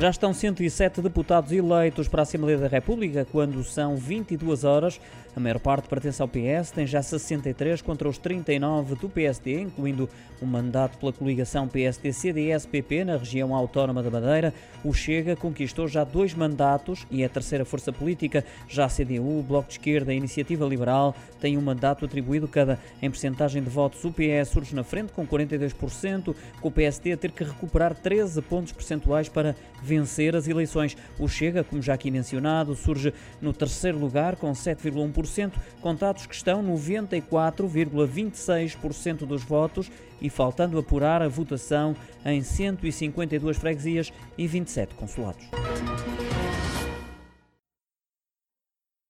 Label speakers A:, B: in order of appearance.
A: Já estão 107 deputados eleitos para a Assembleia da República, quando são 22 horas. A maior parte pertence ao PS, tem já 63 contra os 39 do PSD, incluindo um mandato pela coligação PSD-CDS-PP na região autónoma da Madeira. O Chega conquistou já dois mandatos e é a terceira força política. Já a CDU, o Bloco de Esquerda e a Iniciativa Liberal têm um mandato atribuído cada. Em percentagem de votos, o PS surge na frente com 42%, com o PSD a ter que recuperar 13 pontos percentuais para vencer as eleições. O Chega, como já aqui mencionado, surge no terceiro lugar com 7,1%, contados que estão 94,26% dos votos e faltando apurar a votação em 152 freguesias e 27 consulados.